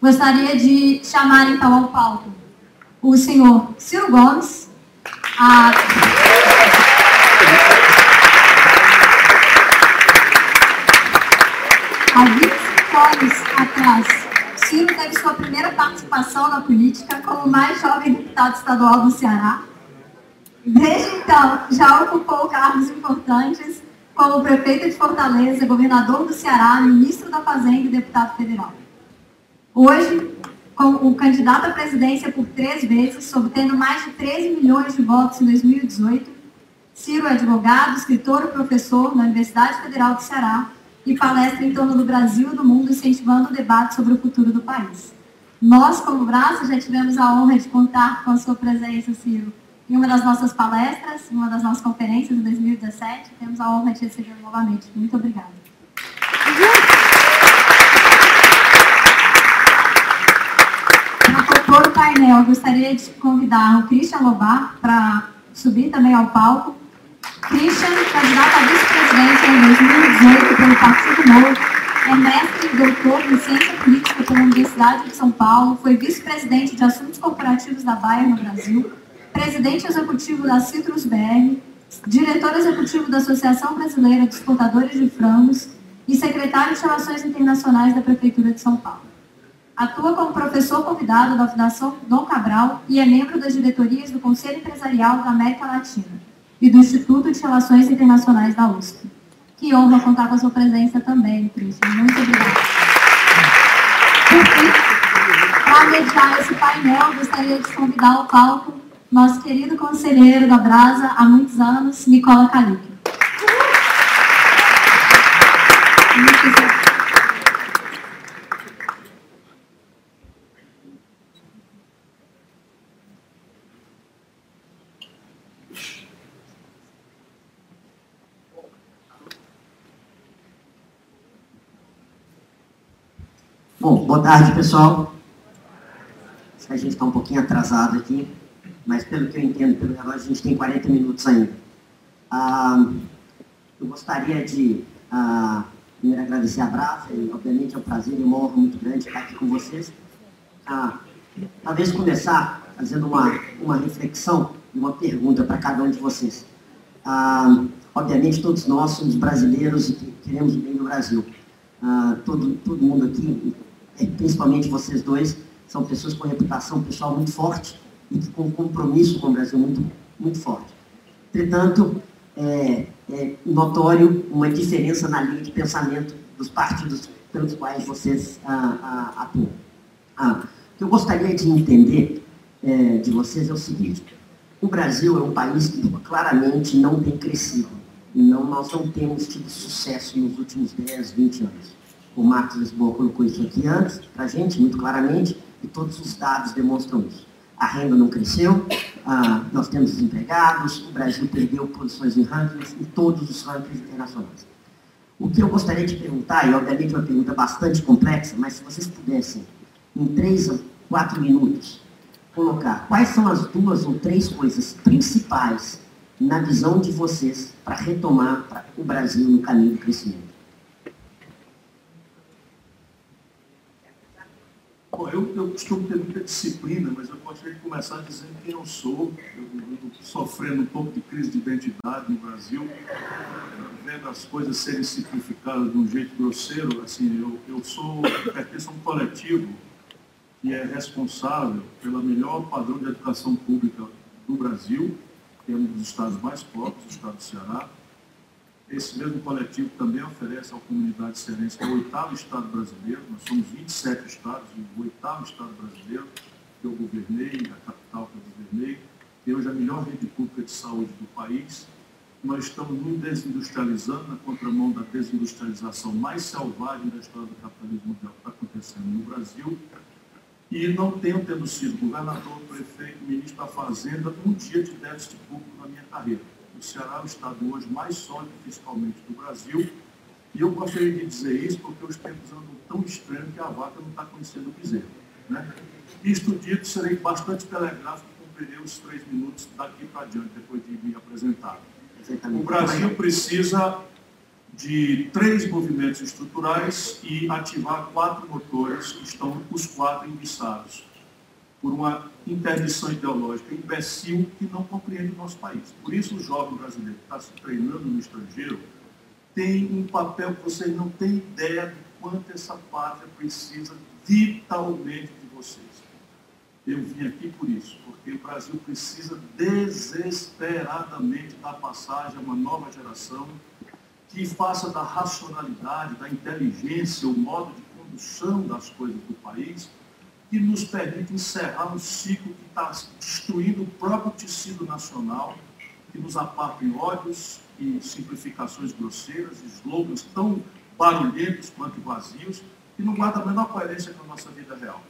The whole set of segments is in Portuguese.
Gostaria de chamar então ao palco o senhor Ciro Gomes, a... Há 25 anos atrás, Ciro teve sua primeira participação na política como mais jovem deputado estadual do Ceará. Desde então, já ocupou cargos importantes como prefeito de Fortaleza, governador do Ceará, ministro da Fazenda e deputado federal. Hoje, como o candidato à presidência por três vezes, obtendo mais de 13 milhões de votos em 2018, Ciro é advogado, escritor e professor na Universidade Federal do Ceará e palestra em torno do Brasil e do mundo, incentivando o debate sobre o futuro do país. Nós, como Braço, já tivemos a honra de contar com a sua presença, Ciro, em uma das nossas palestras, em uma das nossas conferências em 2017. Temos a honra de recebê-lo novamente. Muito obrigada. Para o painel, eu gostaria de convidar o Christian Lobar para subir também ao palco. Christian, candidato à vice-presidência em 2018 pelo Partido Novo, é mestre e doutor em ciência política pela Universidade de São Paulo, foi vice-presidente de assuntos corporativos da Bayer no Brasil, presidente executivo da Citrus BR, diretor executivo da Associação Brasileira de Exportadores de Frangos e secretário de Relações Internacionais da Prefeitura de São Paulo. Atua como professor convidado da Fundação Dom Cabral e é membro das diretorias do Conselho Empresarial da América Latina e do Instituto de Relações Internacionais da USP. Que honra contar com a sua presença também, Cristian. Muito obrigada. Por fim, para mediar esse painel, gostaria de convidar ao palco nosso querido conselheiro da Brasa há muitos anos, Nicola Calique. Bom, boa tarde, pessoal. A gente está um pouquinho atrasado aqui mas pelo que eu entendo pelo relógio, a gente tem 40 minutos ainda. Ah, eu gostaria de ah, primeiro agradecer a Brasa e, obviamente, é um prazer e uma honra muito grande estar aqui com vocês. Ah, talvez começar fazendo uma, uma reflexão e uma pergunta para cada um de vocês. Ah, obviamente, todos nós somos brasileiros e queremos o bem do Brasil. Ah, todo, todo mundo aqui, principalmente vocês dois, são pessoas com reputação pessoal muito forte e com compromisso com o Brasil muito, muito forte. Entretanto, é, é notório uma diferença na linha de pensamento dos partidos pelos quais vocês ah, ah, atuam. Ah, o que eu gostaria de entender é, de vocês é o seguinte: o Brasil é um país que claramente não tem crescido. Não, nós não temos tido sucesso nos últimos 10, 20 anos. O Marcos Lisboa colocou isso aqui antes, para a gente, muito claramente, e todos os dados demonstram isso a renda não cresceu, ah, nós temos desempregados, o Brasil perdeu posições em rankings, em todos os rankings internacionais. O que eu gostaria de perguntar, e obviamente uma pergunta bastante complexa, mas se vocês pudessem, em três ou quatro minutos, colocar quais são as duas ou três coisas principais na visão de vocês para retomar o Brasil no caminho do crescimento. Bom, eu, eu costumo ter muita disciplina, mas eu gostaria de começar dizendo quem eu sou. Eu estou sofrendo um pouco de crise de identidade no Brasil, vendo as coisas serem simplificadas de um jeito grosseiro. Assim, eu, eu sou, pertenço a um coletivo que é responsável pela melhor padrão de educação pública do Brasil, que é um dos estados mais pobres, o estado do Ceará esse mesmo coletivo também oferece à comunidade cearense, que é o oitavo Estado brasileiro, nós somos 27 estados, o oitavo Estado brasileiro, que eu governei, a capital que eu governei, tem hoje a melhor rede pública de saúde do país. Nós estamos nos desindustrializando, na contramão da desindustrialização mais selvagem da história do capitalismo mundial que está acontecendo no Brasil. E não tenho tendo sido governador, prefeito, ministro da Fazenda, um dia de déficit público na minha carreira o Ceará é o estado hoje mais sólido fiscalmente do Brasil. E eu gostaria de dizer isso porque os tempos andam tão estranhos que a vaca não está conhecendo o bezerro. Né? Isto dito, serei bastante telegráfico cumprirei os três minutos daqui para diante, depois de me apresentar. O Brasil precisa de três movimentos estruturais e ativar quatro motores que estão os quatro enguiçados por uma interdição ideológica imbecil que não compreende o nosso país. Por isso o jovem brasileiro que está se treinando no estrangeiro tem um papel que vocês não têm ideia de quanto essa pátria precisa vitalmente de vocês. Eu vim aqui por isso, porque o Brasil precisa desesperadamente dar passagem a uma nova geração que faça da racionalidade, da inteligência, o modo de condução das coisas do país, que nos permite encerrar um ciclo que está destruindo o próprio tecido nacional, que nos aparta em ódios e simplificações grosseiras, slogans tão barulhentos quanto vazios, que não guardam a menor coerência com a nossa vida real.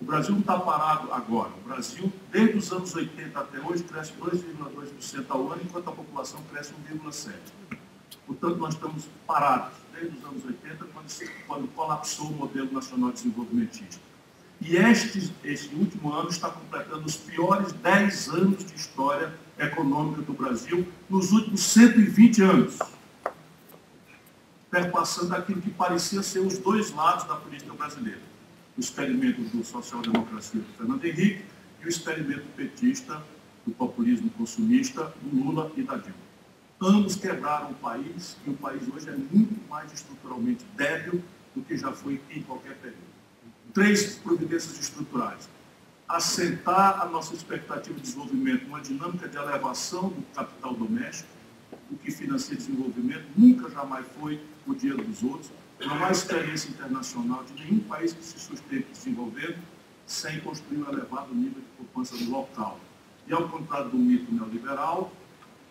O Brasil não está parado agora. O Brasil, desde os anos 80 até hoje, cresce 2,2% ao ano, enquanto a população cresce 1,7%. Portanto, nós estamos parados desde os anos 80, quando, quando colapsou o modelo nacional de desenvolvimentista. E este, este último ano está completando os piores 10 anos de história econômica do Brasil nos últimos 120 anos, perpassando aquilo que parecia ser os dois lados da política brasileira. O experimento do social-democracia do Fernando Henrique e o experimento petista do populismo consumista do Lula e da Dilma. Ambos quebraram o país e o país hoje é muito mais estruturalmente débil do que já foi em qualquer período. Três providências estruturais. Assentar a nossa expectativa de desenvolvimento numa dinâmica de elevação do capital doméstico, o que financia desenvolvimento nunca jamais foi o dinheiro dos outros. Não há experiência internacional de nenhum país que se sustente desenvolvendo sem construir um elevado nível de poupança local. E ao contrário do mito neoliberal,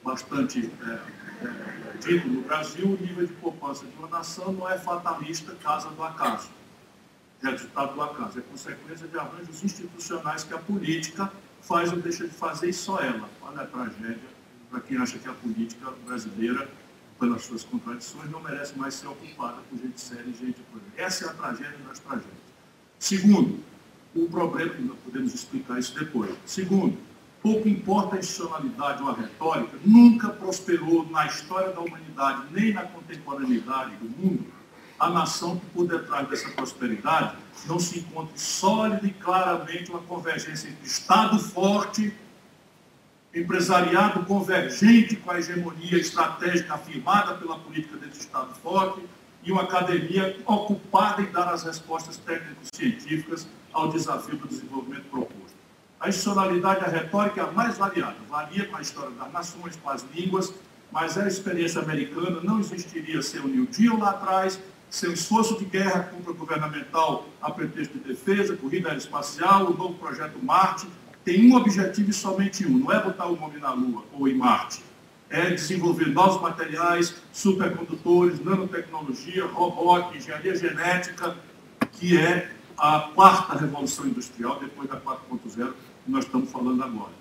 bastante é, é, dito no Brasil, o nível de poupança de uma nação não é fatalista, casa do acaso. Resultado do acaso, é consequência de arranjos institucionais que a política faz ou deixa de fazer e só ela. Olha a tragédia para quem acha que a política brasileira, pelas suas contradições, não merece mais ser ocupada por gente séria e gente por Essa é a tragédia das tragédias. Segundo, o problema, podemos explicar isso depois. Segundo, pouco importa a institucionalidade ou a retórica, nunca prosperou na história da humanidade, nem na contemporaneidade do mundo, a nação que por detrás dessa prosperidade não se encontre sólida e claramente uma convergência entre Estado forte, empresariado convergente com a hegemonia estratégica afirmada pela política desse Estado forte e uma academia ocupada em dar as respostas técnico-científicas ao desafio do desenvolvimento proposto. A institucionalidade, a retórica é a mais variada, varia com a história das nações, com as línguas, mas a experiência americana não existiria sem o New Deal lá atrás, sem o esforço de guerra contra governamental a pretexto de defesa, corrida aeroespacial, o novo projeto Marte, tem um objetivo e somente um, não é botar o homem na Lua ou em Marte, é desenvolver novos materiais, supercondutores, nanotecnologia, robótica, engenharia genética, que é a quarta revolução industrial, depois da 4.0, que nós estamos falando agora.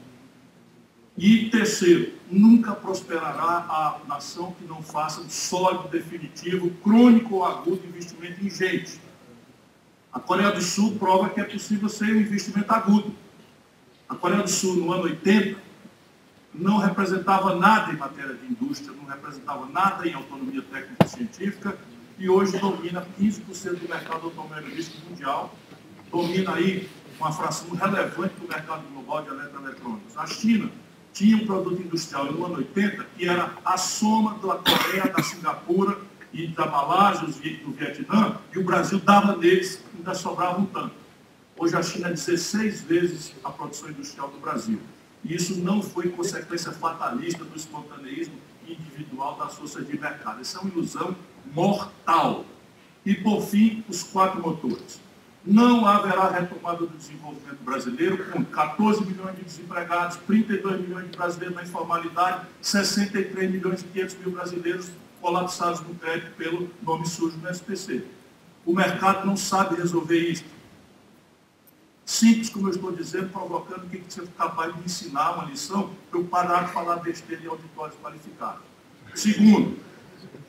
E terceiro, nunca prosperará a nação que não faça um sólido, definitivo, crônico ou agudo investimento em gente. A Coreia do Sul prova que é possível ser um investimento agudo. A Coreia do Sul, no ano 80, não representava nada em matéria de indústria, não representava nada em autonomia técnico-científica e hoje domina 15% do mercado automobilístico mundial, domina aí uma fração relevante do mercado global de eletroeletrônicos. A China tinha um produto industrial no ano 80 que era a soma da Coreia, da Singapura e da Malásia, do Vietnã, e o Brasil dava neles, ainda sobrava um tanto. Hoje a China é 16 vezes a produção industrial do Brasil. E isso não foi consequência fatalista do espontaneísmo individual das forças de mercado. Isso é uma ilusão mortal. E, por fim, os quatro motores. Não haverá retomada do desenvolvimento brasileiro com 14 milhões de desempregados, 32 milhões de brasileiros na informalidade, 63 milhões e 500 mil brasileiros colapsados no crédito pelo nome sujo do SPC. O mercado não sabe resolver isso. Simples, como eu estou dizendo, provocando que você capaz de ensinar uma lição para eu parar de falar besteira em auditórios qualificados. Segundo,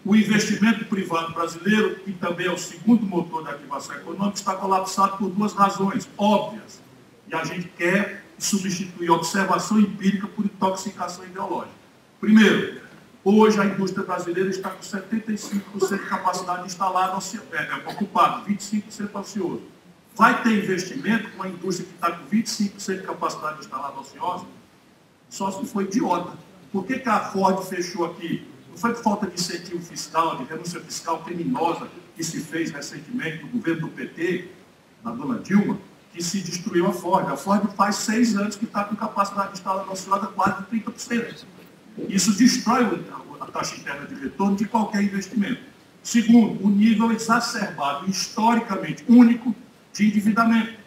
o investimento privado brasileiro, que também é o segundo motor da ativação econômica, está colapsado por duas razões óbvias. E a gente quer substituir observação empírica por intoxicação ideológica. Primeiro, Hoje a indústria brasileira está com 75% de capacidade instalada é, é, ocupada, 25% ocioso. Vai ter investimento com a indústria que está com 25% de capacidade instalada ociosa? Só se foi idiota. Por que, que a Ford fechou aqui? Não foi por falta de incentivo fiscal, de renúncia fiscal criminosa que se fez recentemente no governo do PT, da dona Dilma, que se destruiu a Ford. A Ford faz seis anos que está com capacidade instalada ociosa quase de 30%. Isso destrói a taxa interna de retorno de qualquer investimento. Segundo, o nível exacerbado, historicamente único, de endividamento.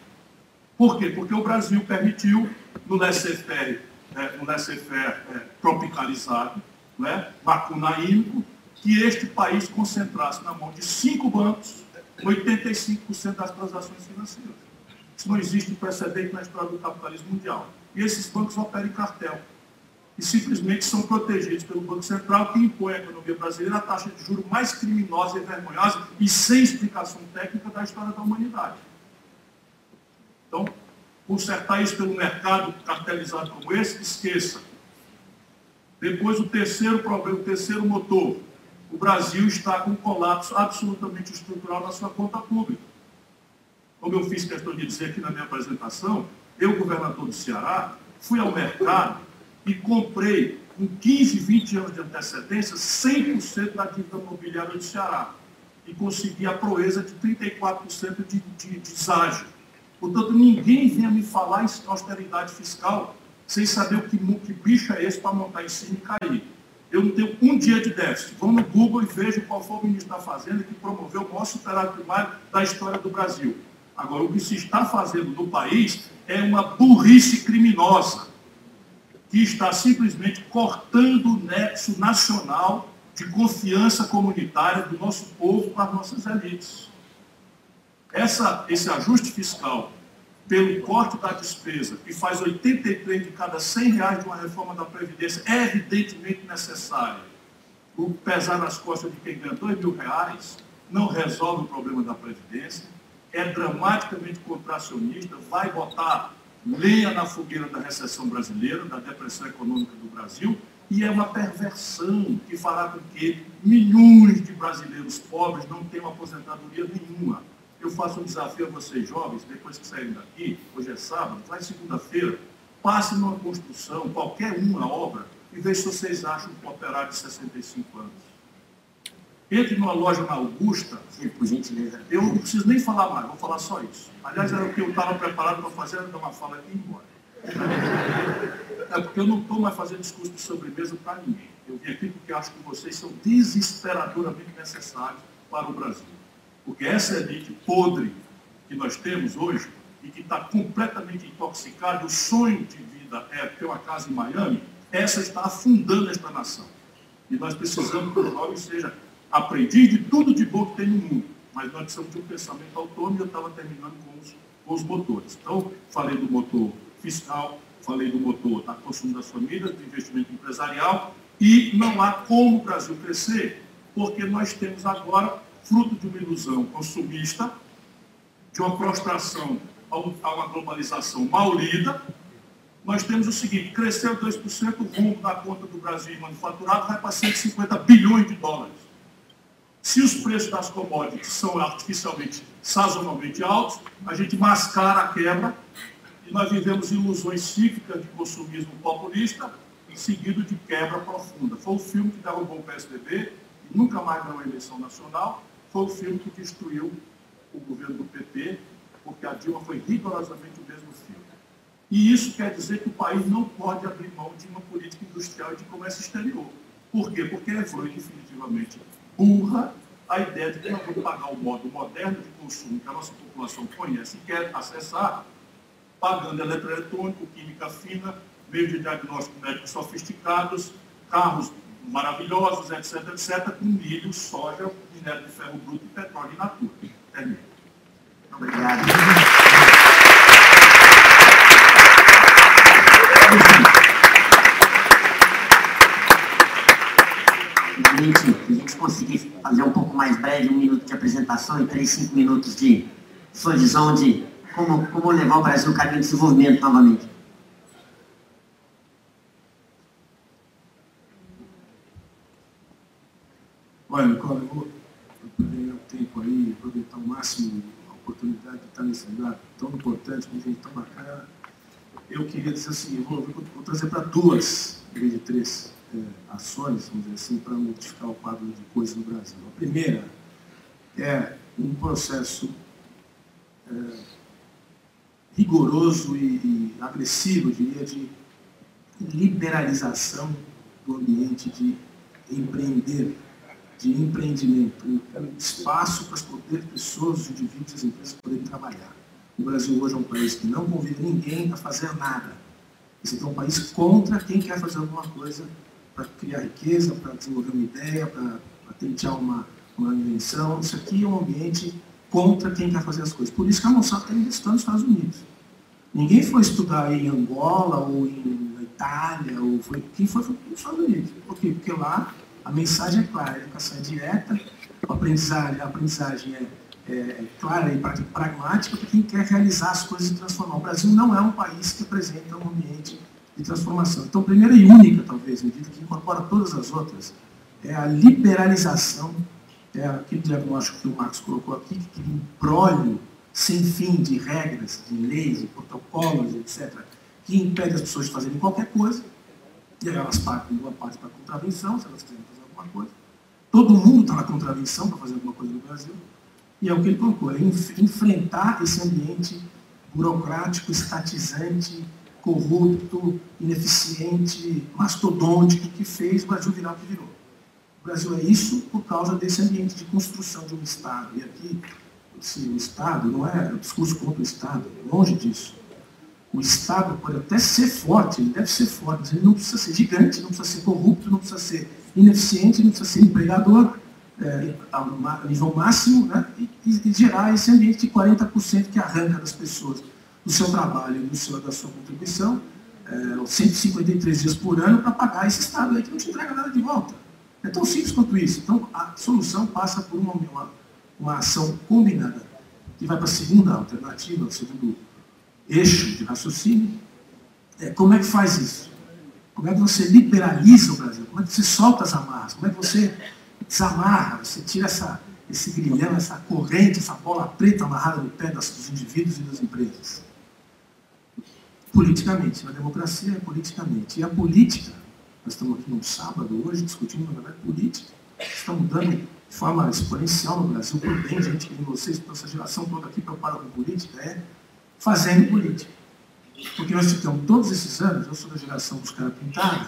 Por quê? Porque o Brasil permitiu, no laissez-faire é, no laissez-faire é, tropicalizado, né, macunaímico, que este país concentrasse na mão de cinco bancos 85% das transações financeiras. Isso não existe precedente na história do capitalismo mundial. E esses bancos operam em cartel e simplesmente são protegidos pelo Banco Central, que impõe à economia brasileira a taxa de juros mais criminosa e vergonhosa e sem explicação técnica da história da humanidade. Então, consertar isso pelo mercado cartelizado como esse, esqueça. Depois, o terceiro problema, o terceiro motor. O Brasil está com um colapso absolutamente estrutural na sua conta pública. Como eu fiz questão de dizer aqui na minha apresentação, eu, governador do Ceará, fui ao mercado e comprei, com 15, 20 anos de antecedência, 100% da dívida imobiliária do Ceará. E consegui a proeza de 34% de, de deságio. Portanto, ninguém venha me falar em austeridade fiscal sem saber o que, que bicho é esse para montar em cima e cair. Eu não tenho um dia de déficit. Vão no Google e vejam qual foi o ministro da Fazenda que promoveu o maior superávit primário da história do Brasil. Agora, o que se está fazendo no país é uma burrice criminosa que está simplesmente cortando o nexo nacional de confiança comunitária do nosso povo com as nossas elites. Essa, esse ajuste fiscal pelo corte da despesa, que faz 83 de cada 100 reais de uma reforma da Previdência, é evidentemente necessário. O pesar nas costas de quem ganha 2 mil reais não resolve o problema da Previdência, é dramaticamente contracionista, vai botar lenha na fogueira da recessão brasileira, da depressão econômica do Brasil, e é uma perversão que fará com que milhões de brasileiros pobres não tenham aposentadoria nenhuma eu faço um desafio a vocês jovens, depois que saírem daqui, hoje é sábado, vai segunda-feira, passe numa construção, qualquer uma obra, e veja se vocês acham um operário de 65 anos. Entre numa loja na Augusta, por gentileza. Eu não preciso nem falar mais, vou falar só isso. Aliás, era o que eu estava preparado para fazer, era dar uma fala aqui e ir embora. É porque eu não estou mais fazendo discurso de sobremesa para ninguém. Eu vim aqui porque acho que vocês são desesperadoramente necessários para o Brasil. Porque essa elite podre que nós temos hoje e que está completamente intoxicada, o sonho de vida é ter uma casa em Miami, essa está afundando esta nação. E nós precisamos que o jovem seja aprendiz de tudo de bom que tem no mundo. Mas nós precisamos de um pensamento autônomo e eu estava terminando com os, com os motores. Então, falei do motor fiscal, falei do motor da consumo das famílias, do investimento empresarial, e não há como o Brasil crescer, porque nós temos agora fruto de uma ilusão consumista, de uma prostração a uma globalização mal lida, nós temos o seguinte, cresceu 2%, o rumo da conta do Brasil manufaturado vai para 150 bilhões de dólares. Se os preços das commodities são artificialmente, sazonalmente altos, a gente mascara a quebra e nós vivemos ilusões cívicas de consumismo populista, seguido de quebra profunda. Foi o filme que derrubou o PSDB, e nunca mais ganhou a eleição nacional, foi o filme que destruiu o governo do PT, porque a Dilma foi rigorosamente o mesmo filme. E isso quer dizer que o país não pode abrir mão de uma política industrial e de comércio exterior. Por quê? Porque foi definitivamente burra a ideia de que nós vamos pagar o modo moderno de consumo que a nossa população conhece e quer acessar, pagando eletroeletrônico, química fina, meios de diagnóstico médico sofisticados, carros maravilhosos, etc., etc., com milho, soja, minério de ferro bruto e petróleo in natura. Termino. Obrigado. Gente, a gente conseguir fazer um pouco mais breve, um minuto de apresentação e três, cinco minutos de sua visão de como, como levar o Brasil no caminho de desenvolvimento novamente. Olha, Nicola, eu vou ganhar tempo aí, aproveitar ao máximo a oportunidade de estar nesse lugar tão importante, com gente tão bacana. Eu queria dizer assim, eu vou, vou trazer para duas, em vez de três, é, ações, vamos dizer assim, para modificar o quadro de coisas no Brasil. A primeira é um processo é, rigoroso e, e agressivo, eu diria, de liberalização do ambiente de empreender, de empreendimento, espaço para poder pessoas, os indivíduos, as empresas poderem trabalhar. O Brasil hoje é um país que não convida ninguém a fazer nada. Esse é um país contra quem quer fazer alguma coisa para criar riqueza, para desenvolver uma ideia, para tentar uma, uma invenção. Isso aqui é um ambiente contra quem quer fazer as coisas. Por isso que a Monsanto está investindo nos Estados Unidos. Ninguém foi estudar em Angola ou em Itália, ou foi, quem foi foi nos Estados Unidos. Por quê? Porque lá a mensagem é clara, a educação é direta, a aprendizagem, a aprendizagem é, é, é clara e pragmática para quem quer realizar as coisas e transformar. O Brasil não é um país que apresenta um ambiente de transformação. Então, primeira e única, talvez, medida que incorpora todas as outras, é a liberalização, é aquele diagnóstico que o Marcos colocou aqui, que cria um prólio sem fim de regras, de leis, de protocolos, etc., que impede as pessoas de fazerem qualquer coisa, e aí elas partem boa parte para contravenção, se elas quiserem alguma coisa. Todo mundo está na contravenção para fazer alguma coisa no Brasil. E é o que ele colocou, é enfrentar esse ambiente burocrático, estatizante, corrupto, ineficiente, mastodôntico que fez o Brasil virar o que virou. O Brasil é isso por causa desse ambiente de construção de um Estado. E aqui, esse, o Estado não é o discurso contra o Estado, longe disso. O Estado pode até ser forte, ele deve ser forte, mas ele não precisa ser gigante, não precisa ser corrupto, não precisa ser ineficiente, não precisa ser empregador é, a nível máximo, né? e, e gerar esse ambiente de 40% que arranca das pessoas do seu trabalho, do seu, da sua contribuição, é, 153 dias por ano para pagar esse Estado aí que não te entrega nada de volta. É tão simples quanto isso. Então, a solução passa por uma, uma, uma ação combinada, que vai para a segunda alternativa, o segundo eixo de raciocínio. É, como é que faz isso? Como é que você liberaliza o Brasil? Como é que você solta as amarras? Como é que você desamarra, você tira essa, esse grilhão, essa corrente, essa bola preta amarrada no pé dos indivíduos e das empresas? politicamente. A democracia é politicamente. E a política, nós estamos aqui no sábado hoje discutindo, na verdade, política. Está mudando de forma exponencial no Brasil, por bem, gente que vocês, toda essa geração toda aqui preocupada com política, é fazendo política. Porque nós ficamos todos esses anos, eu sou da geração dos caras pintados,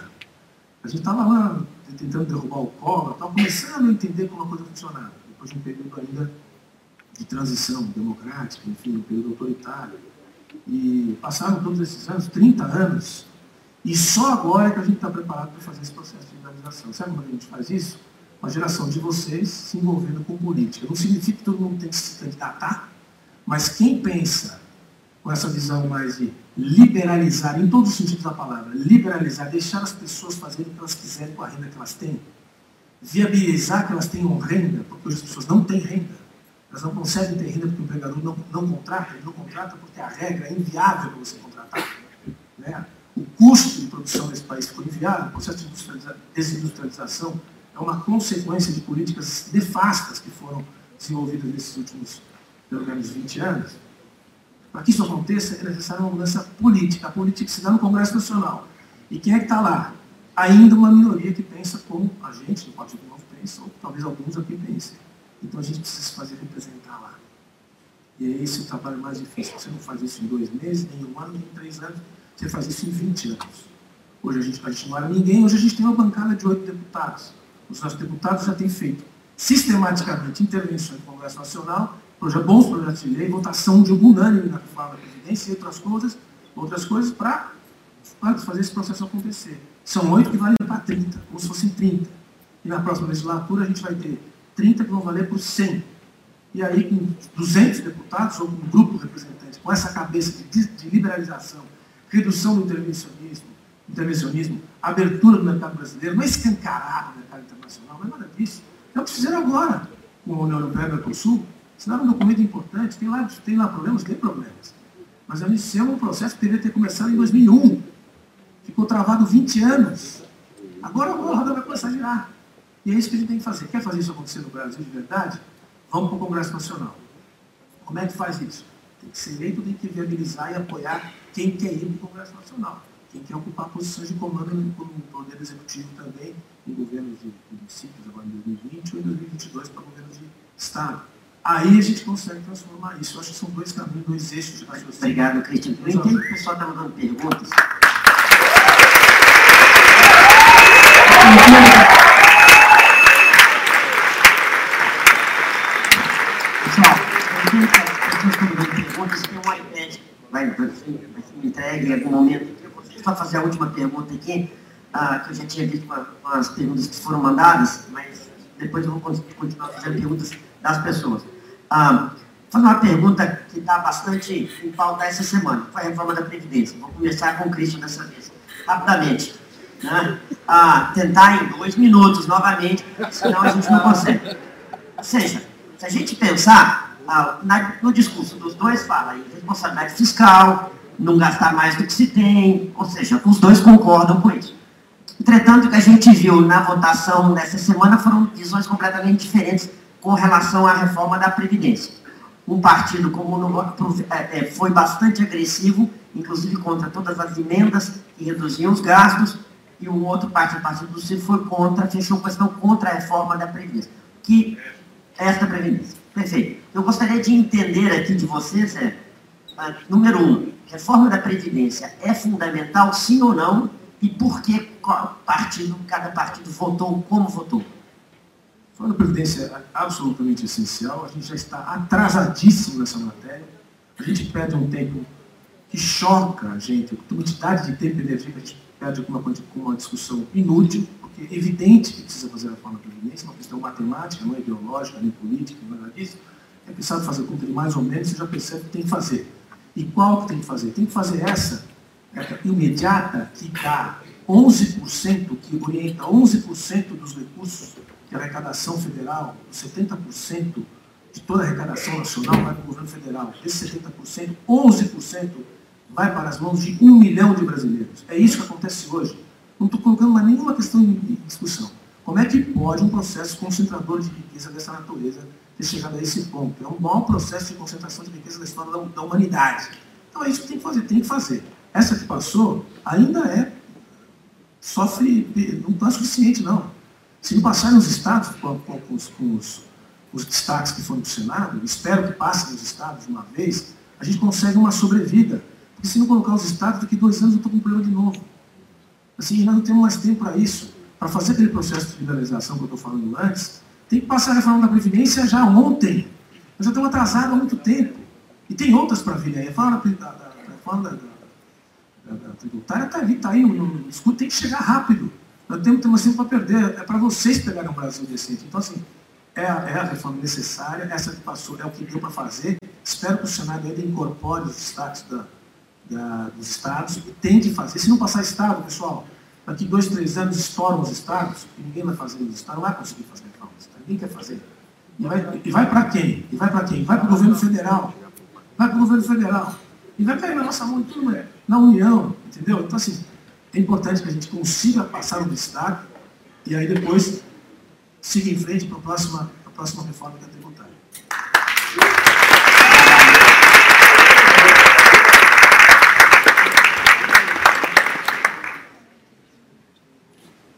a gente estava lá tentando derrubar o colo, estava começando a entender como a coisa funcionava. Depois de um período ainda de transição democrática, enfim, um período autoritário. E passaram todos esses anos, 30 anos, e só agora é que a gente está preparado para fazer esse processo de legalização. Sabe como a gente faz isso? Uma geração de vocês se envolvendo com política. Não significa que todo mundo tem que se candidatar, mas quem pensa com essa visão mais de liberalizar, em todos os sentidos da palavra, liberalizar, deixar as pessoas fazerem o que elas quiserem com a renda que elas têm, viabilizar que elas tenham renda, porque hoje as pessoas não têm renda, elas não conseguem ter renda porque o empregador não, não contrata, ele não contrata porque a regra é inviável para você contratar. Né? O custo de produção desse país ficou inviável, o processo de desindustrialização é uma consequência de políticas nefastas que foram desenvolvidas nesses últimos, pelo menos, 20 anos. Para que isso aconteça, é necessária uma mudança política. A política se dá no Congresso Nacional. E quem é que está lá? Ainda uma minoria que pensa como a gente, no Partido Novo, pensa, ou talvez alguns aqui pensem. Então a gente precisa se fazer representar lá. E é esse o trabalho mais difícil. Você não faz isso em dois meses, nem um ano, nem três anos. Você faz isso em 20 anos. Hoje a gente, a gente não era ninguém, hoje a gente tem uma bancada de oito deputados. Os nossos deputados já têm feito sistematicamente intervenções no Congresso Nacional, bons projetos de lei, votação de unânime na fala da presidência e outras coisas, outras coisas para fazer esse processo acontecer. São oito que valem para 30, como se fossem 30. E na próxima legislatura a gente vai ter 30 que vão valer por 100. E aí, com 200 deputados, ou com um grupo representante, com essa cabeça de, de liberalização, redução do intervencionismo, intervencionismo, abertura do mercado brasileiro, não é escancarado do mercado internacional, não é nada disso. É o que fizeram agora com a União Europeia e o Mercosul. Assinaram um documento importante, tem lá, tem lá problemas, tem problemas. Mas iniciou um processo que deveria ter começado em 2001. Ficou travado 20 anos. Agora a roda vai começar a girar. E é isso que a gente tem que fazer. Quer fazer isso acontecer no Brasil de verdade? Vamos para o Congresso Nacional. Como é que faz isso? Tem que ser eleito, tem que viabilizar e apoiar quem quer ir para o Congresso Nacional. Quem quer ocupar posições de comando no Poder Executivo também, em governos de municípios, agora em 2020, ou em 2022 para governos de Estado. Aí a gente consegue transformar isso. Eu acho que são dois caminhos, dois eixos. Obrigado, Cristian. Eu entendo que o pessoal está mandando perguntas. Pessoal, eu entendo que as pessoas estão mandando perguntas. Tem um iPad vai, vai ser entregue em algum momento. Eu só fazer a última pergunta aqui, ah, que eu já tinha visto com, com as perguntas que foram mandadas, mas depois eu vou continuar fazendo perguntas das pessoas. Ah, fazer uma pergunta que está bastante em pauta essa semana, foi a reforma da Previdência. Vou começar com o Cristian dessa vez, rapidamente. Né? Ah, tentar em dois minutos novamente, senão a gente não consegue. Ou seja, se a gente pensar, ah, na, no discurso dos dois fala em responsabilidade fiscal, não gastar mais do que se tem, ou seja, os dois concordam com isso. Entretanto, o que a gente viu na votação nessa semana foram visões completamente diferentes com relação à reforma da Previdência. Um partido como no, é, é, foi bastante agressivo, inclusive contra todas as emendas que reduziam os gastos, e o outro partido, o Partido do Ciro, foi contra, fechou questão contra a reforma da Previdência. Que esta Previdência. Perfeito. Eu gostaria de entender aqui de vocês, é, número um, reforma da Previdência é fundamental, sim ou não, e por que partido, cada partido votou como votou? Da Previdência é absolutamente essencial, a gente já está atrasadíssimo nessa matéria, a gente perde um tempo que choca a gente, a quantidade de tempo e energia que a gente perde com uma, com uma discussão inútil, porque é evidente que precisa fazer a reforma da Previdência, uma questão matemática, não é ideológica, nem política, nada disso, é preciso fazer conta de mais ou menos, você já percebe que tem que fazer. E qual que tem que fazer? Tem que fazer essa, essa imediata que dá 11%, que orienta 11% dos recursos de arrecadação federal, 70% de toda a arrecadação nacional vai para o governo federal. Esse 70%, 11% vai para as mãos de um milhão de brasileiros. É isso que acontece hoje. Não estou colocando mais nenhuma questão em discussão. Como é que pode um processo concentrador de riqueza dessa natureza ter chegado a esse ponto. É o maior processo de concentração de riqueza da história da, da humanidade. Então é isso que tem que fazer, tem que fazer. Essa que passou ainda é, sofre, não é suficiente não. Se não passar nos estados, com, com, com, os, com os, os, destaques que foram para o Senado, espero que passe nos estados de uma vez, a gente consegue uma sobrevida. Porque se não colocar os estados, daqui dois anos eu estou com um problema de novo. Assim, nós não temos mais tempo para isso. Para fazer aquele processo de liberalização que eu estou falando antes, tem que passar a reforma da Previdência já ontem. Nós já estamos atrasados há muito tempo. E tem outras para vir aí. A reforma da, da, da, da, tributária está está aí no, no escudo, tem que chegar rápido. Nós temos, temos tempo para perder. É para vocês pegarem um Brasil decente. Então, assim, é a, é a reforma necessária, essa que passou é o que deu para fazer. Espero que o Senado ainda incorpore os destaques da, da, dos estados e tente fazer. Se não passar estado, pessoal, daqui dois, três anos estouram os estados e ninguém vai fazer os estados, não vai conseguir fazer Ninguém quer fazer. E vai, vai para quem? E vai para quem? Vai para o governo federal. Vai para o governo federal. E vai cair na nossa mão tudo né? na União, entendeu? Então, assim, é importante que a gente consiga passar o destaque e aí depois siga em frente para a próxima, a próxima reforma da tributária.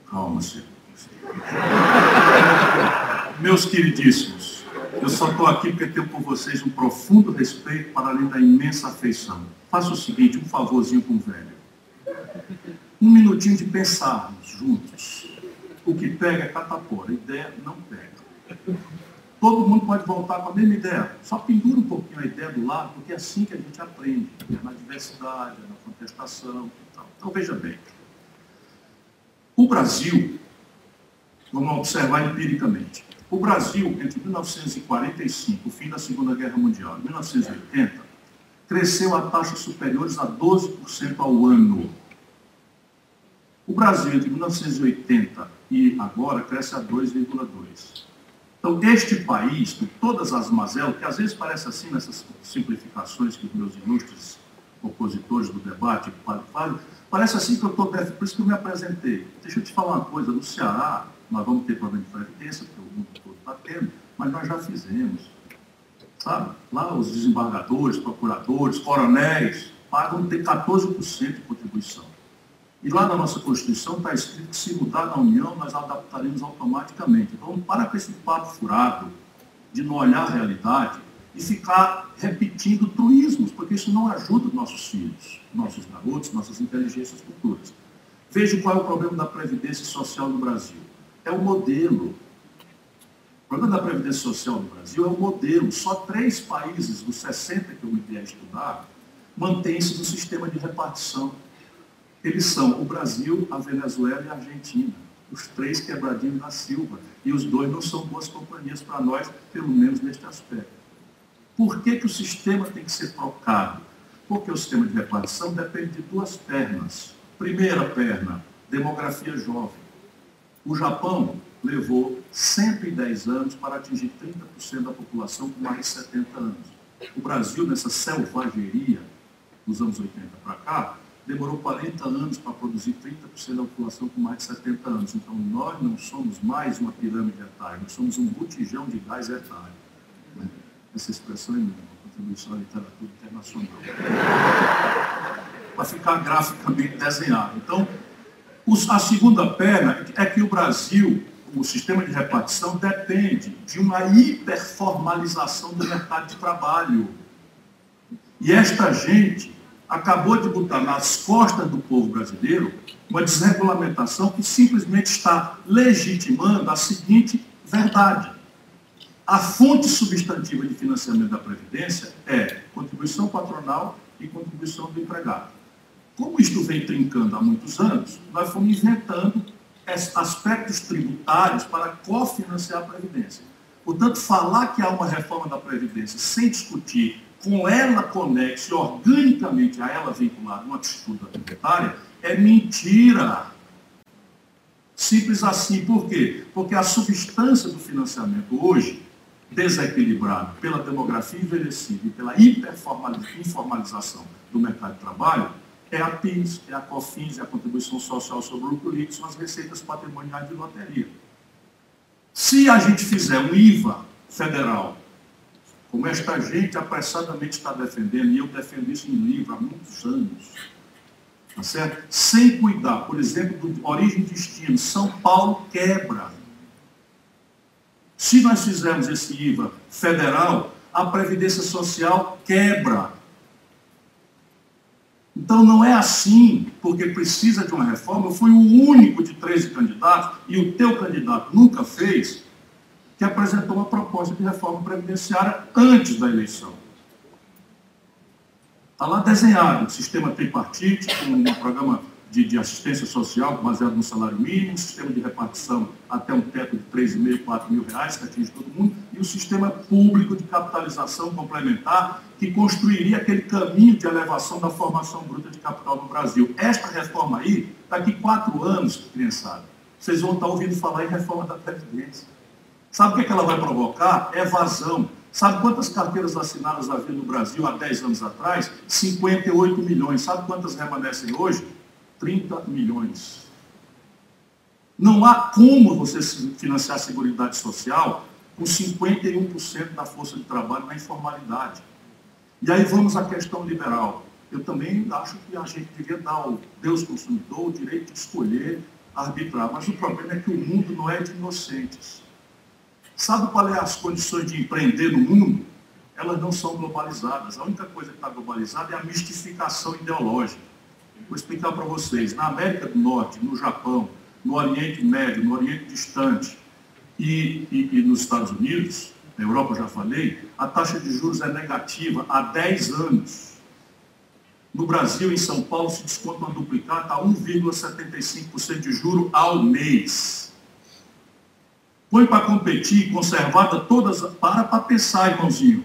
Calma, senhor. Meus queridíssimos, eu só estou aqui porque tenho por vocês um profundo respeito para além da imensa afeição. Faça o seguinte, um favorzinho com o velho. Um minutinho de pensarmos juntos. O que pega é catapora, ideia não pega. Todo mundo pode voltar com a mesma ideia. Só pendura um pouquinho a ideia do lado, porque é assim que a gente aprende. Na diversidade, na contestação. Então, veja bem. O Brasil, vamos observar empiricamente, o Brasil, entre 1945, o fim da Segunda Guerra Mundial, e 1980, cresceu a taxas superiores a 12% ao ano. O Brasil, entre 1980 e agora, cresce a 2,2%. Então, este país, com todas as mazelas, que às vezes parece assim nessas simplificações que os meus ilustres opositores do debate fazem, parece assim que eu estou, por isso que eu me apresentei. Deixa eu te falar uma coisa, no Ceará, nós vamos ter problema de previdência, porque o mundo todo está tendo, mas nós já fizemos. Sabe? Lá os desembargadores, procuradores, coronéis, pagam ter 14% de contribuição. E lá na nossa Constituição está escrito que se mudar na União, nós adaptaremos automaticamente. Então, para com esse papo furado de não olhar a realidade e ficar repetindo truísmos, porque isso não ajuda os nossos filhos, nossos garotos, nossas inteligências futuras. Veja qual é o problema da Previdência Social no Brasil. É o modelo. O problema da Previdência Social no Brasil é o modelo. Só três países dos 60 que eu me a estudar mantêm-se no sistema de repartição. Eles são o Brasil, a Venezuela e a Argentina. Os três quebradinhos da Silva. E os dois não são boas companhias para nós, pelo menos neste aspecto. Por que, que o sistema tem que ser trocado? Porque o sistema de repartição depende de duas pernas. Primeira perna, demografia jovem. O Japão levou 110 anos para atingir 30% da população com mais de 70 anos. O Brasil, nessa selvageria, nos anos 80 para cá, demorou 40 anos para produzir 30% da população com mais de 70 anos. Então, nós não somos mais uma pirâmide etária, nós somos um botijão de gás etário. Essa expressão é minha, contribuição à literatura internacional. Para ficar graficamente desenhado. Então, a segunda perna é que o Brasil, o sistema de repartição, depende de uma hiperformalização do mercado de trabalho. E esta gente acabou de botar nas costas do povo brasileiro uma desregulamentação que simplesmente está legitimando a seguinte verdade. A fonte substantiva de financiamento da Previdência é contribuição patronal e contribuição do empregado. Como isto vem trincando há muitos anos, nós fomos inventando aspectos tributários para cofinanciar a Previdência. Portanto, falar que há uma reforma da Previdência sem discutir com ela conexa organicamente a ela vinculada uma estrutura tributária, é mentira. Simples assim. Por quê? Porque a substância do financiamento hoje, desequilibrado pela demografia envelhecida e pela hiperformalização do mercado de trabalho, é a PIS, é a COFINS, é a contribuição social sobre o lucro são as receitas patrimoniais de loteria. Se a gente fizer um IVA federal como esta gente apressadamente está defendendo, e eu defendo isso em livro há muitos anos, tá certo? sem cuidar, por exemplo, do origem e destino, São Paulo quebra. Se nós fizermos esse IVA federal, a Previdência Social quebra. Então não é assim, porque precisa de uma reforma. Eu fui o único de 13 candidatos, e o teu candidato nunca fez, que apresentou uma proposta de reforma previdenciária antes da eleição. Está lá desenhado um sistema tripartite, com um programa de, de, assistência social baseado no salário mínimo, um sistema de repartição até um teto de 3,5, 4 mil reais, que atinge todo mundo, e um sistema público de capitalização complementar, que construiria aquele caminho de elevação da formação bruta de capital no Brasil. Esta reforma aí, daqui quatro anos, criançada, vocês vão estar ouvindo falar em reforma da Previdência. Sabe o que, é que ela vai provocar? Evasão. Sabe quantas carteiras assinadas havia no Brasil há 10 anos atrás? 58 milhões. Sabe quantas remanescem hoje? 30 milhões. Não há como você financiar a Seguridade Social com 51% da força de trabalho na informalidade. E aí vamos à questão liberal. Eu também acho que a gente devia dar ao Deus consumidor o direito de escolher, arbitrar. Mas o problema é que o mundo não é de inocentes. Sabe qual é as condições de empreender no mundo? Elas não são globalizadas. A única coisa que está globalizada é a mistificação ideológica. Vou explicar para vocês. Na América do Norte, no Japão, no Oriente Médio, no Oriente Distante e, e, e nos Estados Unidos, na Europa já falei, a taxa de juros é negativa há 10 anos. No Brasil, em São Paulo, se desconta uma duplicata a 1,75% de juro ao mês. Põe para competir, conservada todas. Para para pensar, irmãozinho.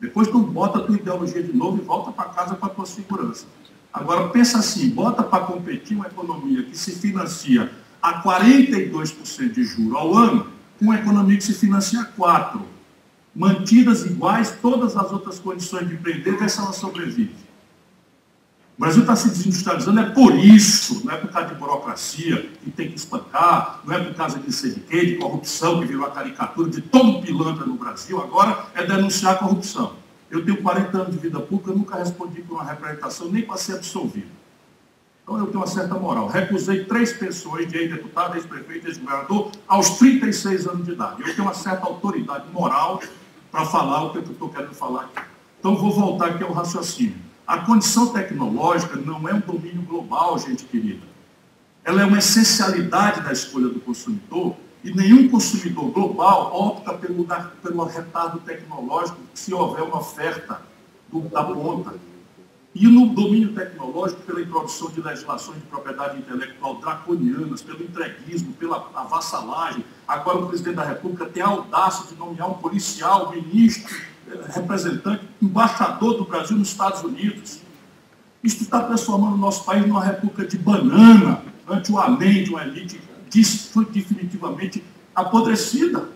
Depois tu bota a tua ideologia de novo e volta para casa com a tua segurança. Agora pensa assim, bota para competir uma economia que se financia a 42% de juro ao ano, com uma economia que se financia a 4%. Mantidas iguais todas as outras condições de empreender, vê se ela sobrevive. O Brasil está se desindustrializando, é por isso, não é por causa de burocracia, que tem que espancar, não é por causa de ser de corrupção, que virou a caricatura de todo pilantra no Brasil, agora é denunciar a corrupção. Eu tenho 40 anos de vida pública, nunca respondi por uma representação, nem para ser absolvido. Então eu tenho uma certa moral. Recusei três pessoas de ex-deputado, ex-prefeito, ex-governador, aos 36 anos de idade. Eu tenho uma certa autoridade moral para falar o que eu estou querendo falar aqui. Então vou voltar aqui ao raciocínio. A condição tecnológica não é um domínio global, gente querida. Ela é uma essencialidade da escolha do consumidor e nenhum consumidor global opta pelo, pelo retardo tecnológico se houver uma oferta do, da ponta. E no domínio tecnológico, pela introdução de legislações de propriedade intelectual draconianas, pelo entreguismo, pela avassalagem. Agora o presidente da República tem a audácia de nomear um policial, um ministro, representante, embaixador do Brasil nos Estados Unidos. Isso está transformando o nosso país numa república de banana, ante o além de uma elite definitivamente apodrecida.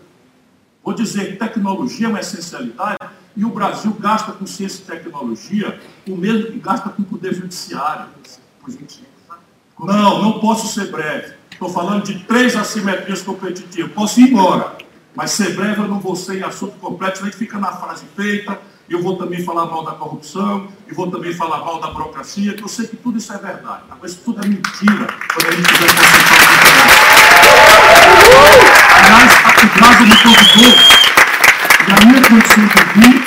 Vou dizer que tecnologia é uma essencialidade e o Brasil gasta com ciência e tecnologia o mesmo que gasta com o poder judiciário. Não, não posso ser breve. Estou falando de três assimetrias competitivas. Posso ir embora. Mas ser breve eu não vou ser em assunto completo, senão a gente fica na frase feita, eu vou também falar mal da corrupção, e vou também falar mal da burocracia, que eu sei que tudo isso é verdade. Mas isso tudo é mentira quando a gente quiser Aliás, a casa me convidou, e a minha condição de vir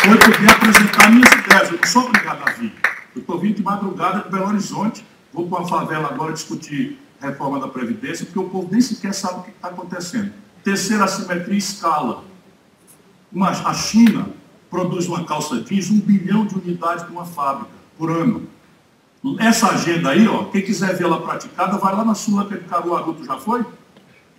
foi poder apresentar minhas ideias. Eu não sou obrigado a vir. Eu estou vindo de madrugada de Belo Horizonte, vou para a favela agora discutir reforma da Previdência, porque o povo nem sequer sabe o que está acontecendo. Terceira assimetria escala. Uma, a China produz uma calça jeans, um bilhão de unidades de uma fábrica por ano. Essa agenda aí, ó, quem quiser ver ela praticada, vai lá na Sulanca de Caruaru. Tu já foi?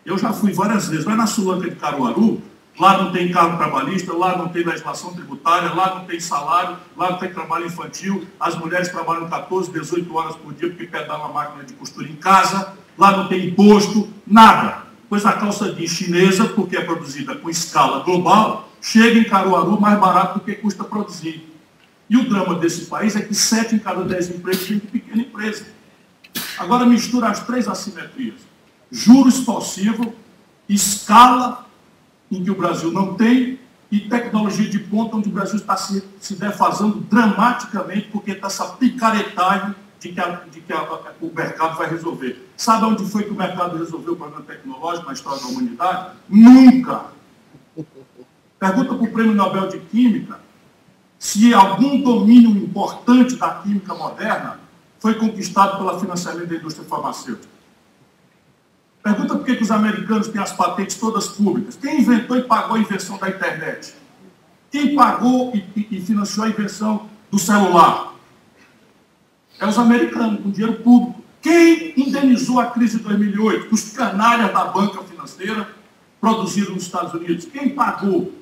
Eu já fui várias vezes. Vai na Sulanca de Caruaru, lá não tem cargo trabalhista, lá não tem legislação tributária, lá não tem salário, lá não tem trabalho infantil, as mulheres trabalham 14, 18 horas por dia porque pedalam a máquina de costura em casa, lá não tem imposto, nada pois a calça jeans chinesa, porque é produzida com escala global, chega em Caruaru mais barato do que custa produzir. E o drama desse país é que sete em cada dez empregos vêm de pequena empresa. Agora mistura as três assimetrias. Juros extorsivo, escala em que o Brasil não tem e tecnologia de ponta onde o Brasil está se, se defasando dramaticamente porque está essa picaretagem de que, a, de que a, o mercado vai resolver. Sabe onde foi que o mercado resolveu o problema tecnológico na história da humanidade? Nunca! Pergunta para o Prêmio Nobel de Química se algum domínio importante da química moderna foi conquistado pelo financiamento da indústria farmacêutica. Pergunta por que, que os americanos têm as patentes todas públicas. Quem inventou e pagou a invenção da internet? Quem pagou e, e, e financiou a invenção do celular? É os americanos, com dinheiro público. Quem indenizou a crise de 2008? Os canalhas da banca financeira produziram nos Estados Unidos. Quem pagou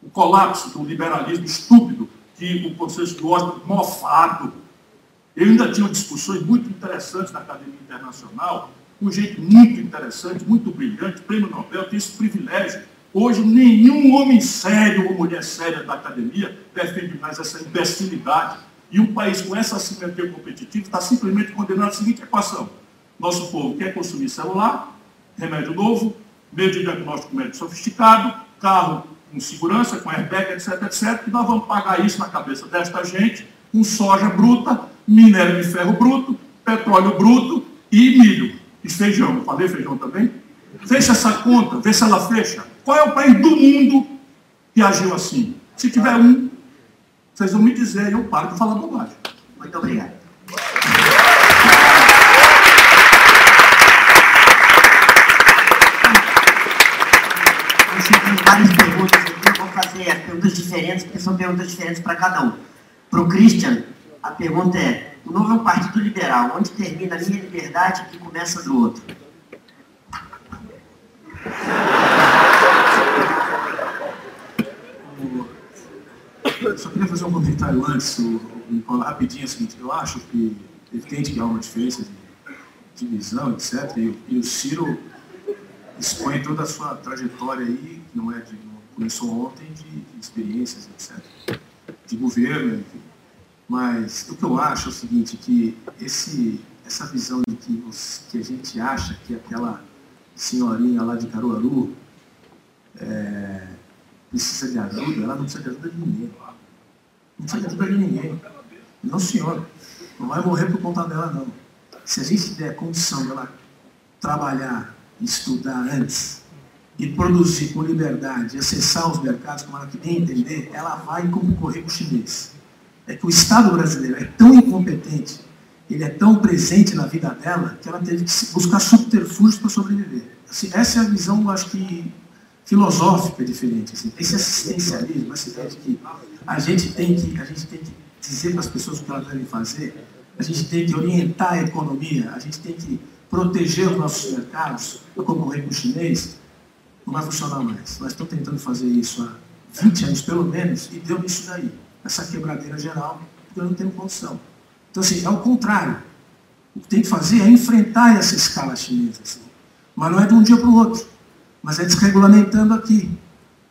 o colapso do liberalismo estúpido que o Conselho de Washington mofado? Eu ainda tinha discussões muito interessantes na Academia Internacional, com gente muito interessante, muito brilhante, prêmio Nobel, tem esse privilégio. Hoje, nenhum homem sério ou mulher séria da academia defende mais essa imbecilidade e um país com essa assimetria competitiva está simplesmente condenado à seguinte equação. Nosso povo quer consumir celular, remédio novo, meio de diagnóstico médico sofisticado, carro com segurança, com airbag, etc, etc, e nós vamos pagar isso na cabeça desta gente com soja bruta, minério de ferro bruto, petróleo bruto e milho. E feijão. Falei feijão também? Fecha essa conta, vê se ela fecha. Qual é o país do mundo que agiu assim? Se tiver um, vocês vão me dizer eu paro de falar bobagem. Muito obrigado. Várias perguntas aqui, vou fazer perguntas diferentes, porque são perguntas diferentes para cada um. Para o Christian, a pergunta é, o novo é um partido liberal, onde termina a minha liberdade e começa do outro? Só queria fazer um comentário antes, o, Nicola, rapidinho, assim, eu acho que é evidente que há uma diferença de, visão, etc. E, e, o Ciro expõe toda a sua trajetória aí, que não é de, começou ontem, de, de experiências, etc. De governo, enfim. Mas o que eu acho é o seguinte, que esse, essa visão de que, os, que a gente acha que aquela senhorinha lá de Caruaru é, precisa de ajuda, ela não precisa de ajuda de ninguém. Não de ajuda de ninguém. Não, senhor. Não vai morrer por conta dela, não. Se a gente der condição dela trabalhar, estudar antes e produzir com liberdade, acessar os mercados como ela queria entender, ela vai concorrer com o chinês. É que o Estado brasileiro é tão incompetente, ele é tão presente na vida dela, que ela teve que buscar subterfúgios para sobreviver. Assim, essa é a visão, eu acho que, filosófica diferente. Assim. Esse assistencialismo, essa ideia de que a gente tem que, a gente tem que dizer para as pessoas o que elas devem fazer, a gente tem que orientar a economia, a gente tem que proteger os nossos mercados para concorrer com o chinês, não vai funcionar mais. Nós estamos tentando fazer isso há 20 anos, pelo menos, e deu nisso daí, essa quebradeira geral, porque eu não tenho condição. Então, assim, é o contrário. O que tem que fazer é enfrentar essa escala chinesa. Assim. Mas não é de um dia para o outro, mas é desregulamentando aqui,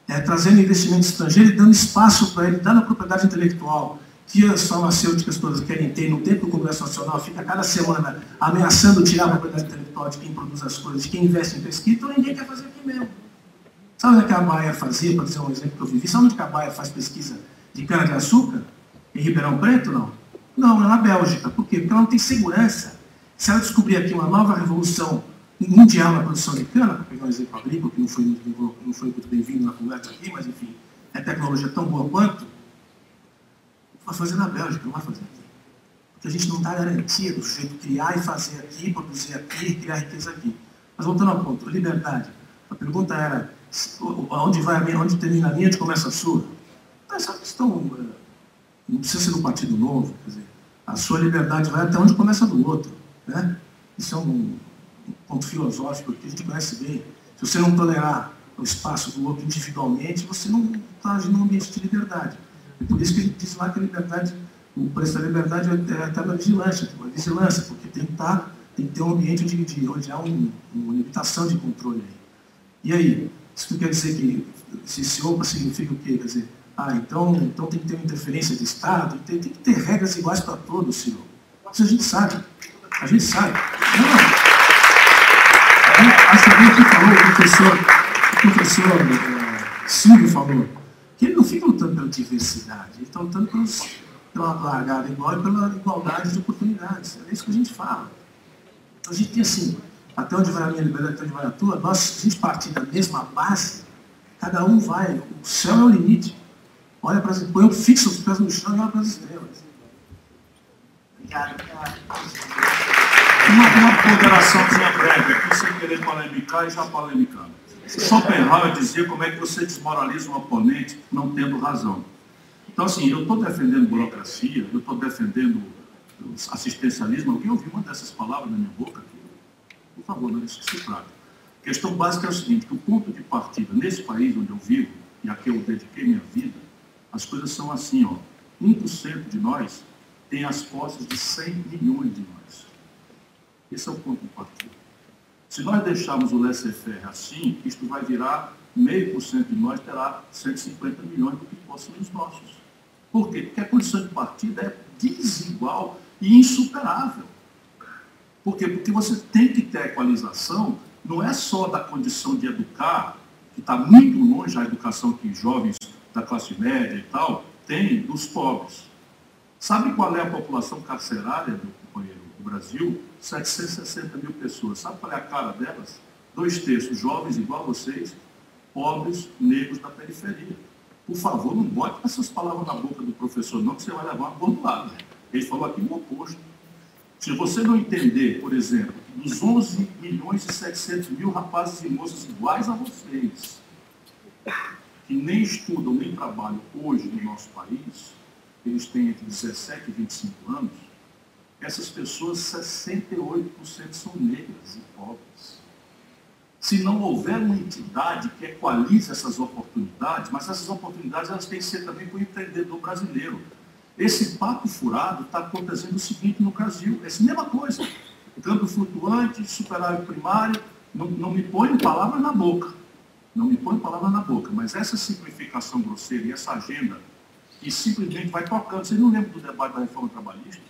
é trazendo investimento estrangeiro e dando espaço para ele, dando a propriedade intelectual, que as farmacêuticas todas querem ter no tempo do Congresso Nacional, fica cada semana ameaçando tirar a propriedade intelectual de quem produz as coisas, de quem investe em pesquisa, então ninguém quer fazer aqui mesmo. Sabe onde é que a Baia fazia, para dizer um exemplo que eu vivi? Sabe onde que a Baia faz pesquisa de cana-de-açúcar? Em Ribeirão Preto, não? Não, é na Bélgica. Por quê? Porque ela não tem segurança. Se ela descobrir aqui uma nova revolução mundial na produção de cana, para pegar um exemplo agrícola, que não foi não foi muito bem-vindo na conversa aqui, mas enfim, é tecnologia tão boa quanto, vai fazer na Bélgica, não vai fazer aqui. Porque a gente não dá garantia do sujeito criar e fazer aqui, produzir aqui, criar riqueza aqui. Mas voltando ao ponto, liberdade. A pergunta era, onde, vai a minha, onde termina a minha, onde começa a sua? Essa questão eh, não precisa ser do Partido Novo, quer dizer, a sua liberdade vai até onde começa a do outro. Né? Isso é um, um ponto filosófico que a gente conhece bem. Se você não tolerar o espaço do outro individualmente, você não está num ambiente de liberdade. É por isso que ele diz lá que a liberdade, o preço da liberdade é até uma vigilância, uma vigilância, porque tem que, estar, tá, tem que ter um ambiente onde, onde há um, uma limitação de controle. E aí, isso quer dizer que se, se opa significa o quê? Quer dizer, ah, então, então tem que ter uma interferência de Estado, tem, tem que ter regras iguais para todos, senhor. Isso a gente sabe. A gente sabe. Não. Que falou, o professor, o professor Silvio falou, que ele não fica lutando pela diversidade, ele está lutando pelos, pela largada igual e pela igualdade de oportunidades. É isso que a gente fala. Então a gente tem assim, até onde vai a minha liberdade, até onde vai a tua, nós, a gente partir da mesma base, cada um vai, o céu é o limite. Olha para as põe um fixo os pés no chão e olha para as estrelas. Obrigado. Uma, uma ponderaçãozinha breve aqui, sem querer polemicar e já polemicando. Schopenhauer dizia como é que você desmoraliza um oponente não tendo razão. Então, assim, eu estou defendendo burocracia, eu estou defendendo assistencialismo. Alguém ouviu uma dessas palavras na minha boca? Por favor, não deixe que se trata. A questão básica é o seguinte, o ponto de partida nesse país onde eu vivo, e a que eu dediquei minha vida, as coisas são assim, ó. 1% de nós tem as posses de 100 milhões de nós. Esse é o ponto de partida. Se nós deixarmos o laissez-faire assim, isto vai virar meio por cento de nós terá 150 milhões do que possuem os nossos. Por quê? Porque a condição de partida é desigual e insuperável. Por quê? Porque você tem que ter a equalização, não é só da condição de educar, que está muito longe da educação que jovens da classe média e tal têm dos pobres. Sabe qual é a população carcerária, do Brasil? 760 mil pessoas. Sabe qual é a cara delas? Dois terços jovens igual a vocês, pobres, negros da periferia. Por favor, não bote essas palavras na boca do professor, não, que você vai levar uma bordoada. Ele falou aqui o oposto. Se você não entender, por exemplo, dos 11 milhões e 700 mil rapazes e moças iguais a vocês, que nem estudam nem trabalham hoje no nosso país, eles têm entre 17 e 25 anos, essas pessoas, 68% são negras e pobres. Se não houver uma entidade que equalize essas oportunidades, mas essas oportunidades elas têm que ser também para o empreendedor brasileiro. Esse papo furado está acontecendo o seguinte no Brasil, é a mesma coisa. Câmbio flutuante, superávit primário, não, não me põe palavra na boca. Não me põe palavra na boca, mas essa simplificação grosseira e essa agenda e simplesmente vai tocando. Vocês não lembram do debate da reforma trabalhista?